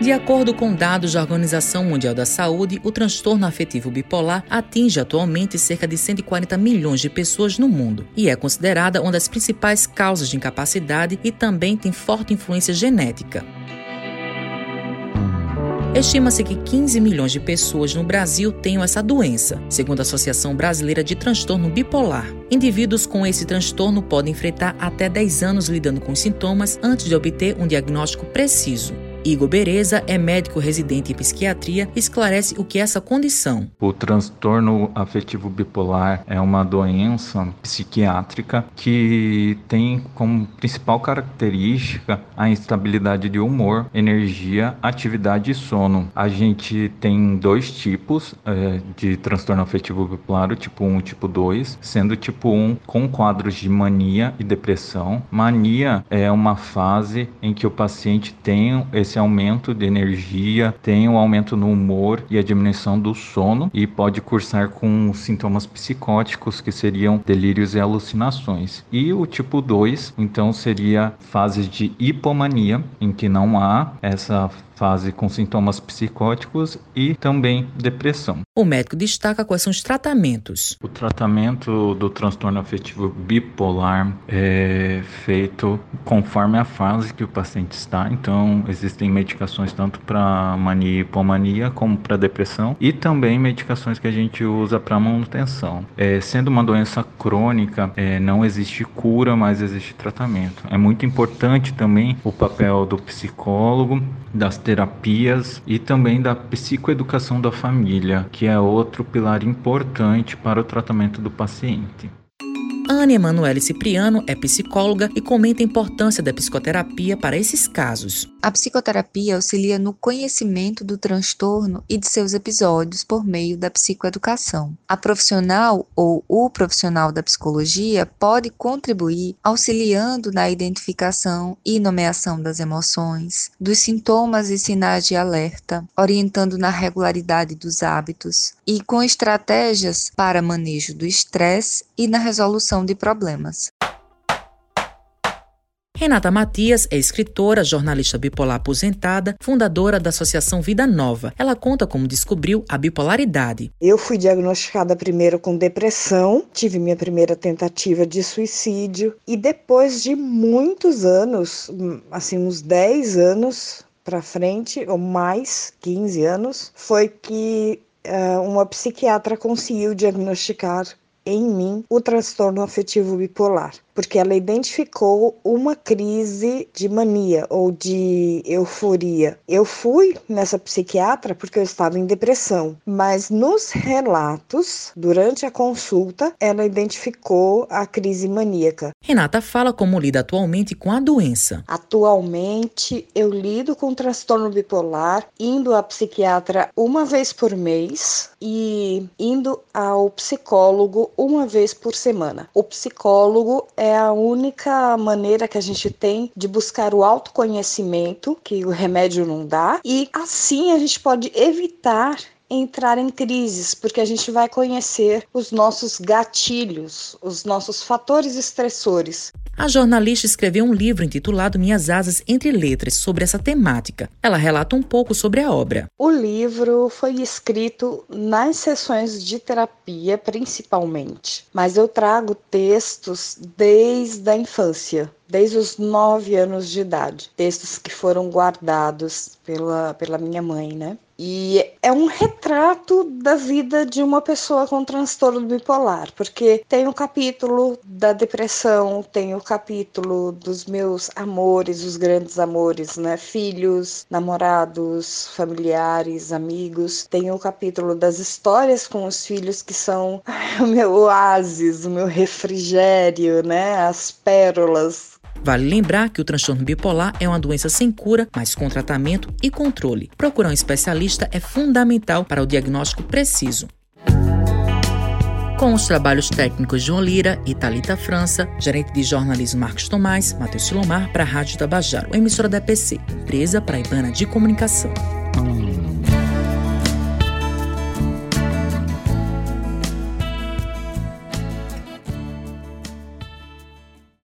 De acordo com dados da Organização Mundial da Saúde, o transtorno afetivo bipolar atinge atualmente cerca de 140 milhões de pessoas no mundo e é considerada uma das principais causas de incapacidade e também tem forte influência genética. Estima-se que 15 milhões de pessoas no Brasil tenham essa doença, segundo a Associação Brasileira de Transtorno Bipolar. Indivíduos com esse transtorno podem enfrentar até 10 anos lidando com sintomas antes de obter um diagnóstico preciso. Igor Bereza é médico residente em psiquiatria esclarece o que é essa condição. O transtorno afetivo bipolar é uma doença psiquiátrica que tem como principal característica a instabilidade de humor, energia, atividade e sono. A gente tem dois tipos é, de transtorno afetivo bipolar, o tipo 1 e o tipo 2, sendo o tipo 1 com quadros de mania e depressão. Mania é uma fase em que o paciente tem esse esse aumento de energia, tem um aumento no humor e a diminuição do sono e pode cursar com sintomas psicóticos que seriam delírios e alucinações. E o tipo 2, então seria fases de hipomania, em que não há essa fase com sintomas psicóticos e também depressão. O médico destaca quais são os tratamentos. O tratamento do transtorno afetivo bipolar é feito conforme a fase que o paciente está. Então, existem medicações tanto para mania e hipomania como para depressão e também medicações que a gente usa para manutenção. É, sendo uma doença crônica, é, não existe cura, mas existe tratamento. É muito importante também o papel do psicólogo, das terapias e também da psicoeducação da família, que é outro pilar importante para o tratamento do paciente. Ana Emanuele Cipriano é psicóloga e comenta a importância da psicoterapia para esses casos. A psicoterapia auxilia no conhecimento do transtorno e de seus episódios por meio da psicoeducação. A profissional ou o profissional da psicologia pode contribuir auxiliando na identificação e nomeação das emoções, dos sintomas e sinais de alerta, orientando na regularidade dos hábitos e com estratégias para manejo do estresse e na resolução de problemas. Renata Matias é escritora, jornalista bipolar aposentada, fundadora da Associação Vida Nova. Ela conta como descobriu a bipolaridade. Eu fui diagnosticada primeiro com depressão, tive minha primeira tentativa de suicídio e depois de muitos anos, assim uns 10 anos para frente ou mais, 15 anos, foi que uh, uma psiquiatra conseguiu diagnosticar em mim o transtorno afetivo bipolar porque ela identificou uma crise de mania ou de euforia. Eu fui nessa psiquiatra porque eu estava em depressão, mas nos relatos, durante a consulta, ela identificou a crise maníaca. Renata fala como lida atualmente com a doença. Atualmente, eu lido com transtorno bipolar indo à psiquiatra uma vez por mês e indo ao psicólogo uma vez por semana. O psicólogo é é a única maneira que a gente tem de buscar o autoconhecimento, que o remédio não dá, e assim a gente pode evitar entrar em crises, porque a gente vai conhecer os nossos gatilhos, os nossos fatores estressores. A jornalista escreveu um livro intitulado Minhas Asas Entre Letras sobre essa temática. Ela relata um pouco sobre a obra. O livro foi escrito nas sessões de terapia, principalmente, mas eu trago textos desde a infância desde os nove anos de idade. Textos que foram guardados pela, pela minha mãe, né? E é um retrato da vida de uma pessoa com transtorno bipolar, porque tem o capítulo da depressão, tem o capítulo dos meus amores, os grandes amores, né? Filhos, namorados, familiares, amigos. Tem o capítulo das histórias com os filhos que são o meu oásis, o meu refrigério, né? As pérolas Vale lembrar que o transtorno bipolar é uma doença sem cura, mas com tratamento e controle. Procurar um especialista é fundamental para o diagnóstico preciso. Com os trabalhos técnicos João Lira e Talita França, gerente de jornalismo Marcos Tomás, Matheus Silomar para a Rádio Tabajaro, emissora da EPC, empresa paraibana de comunicação.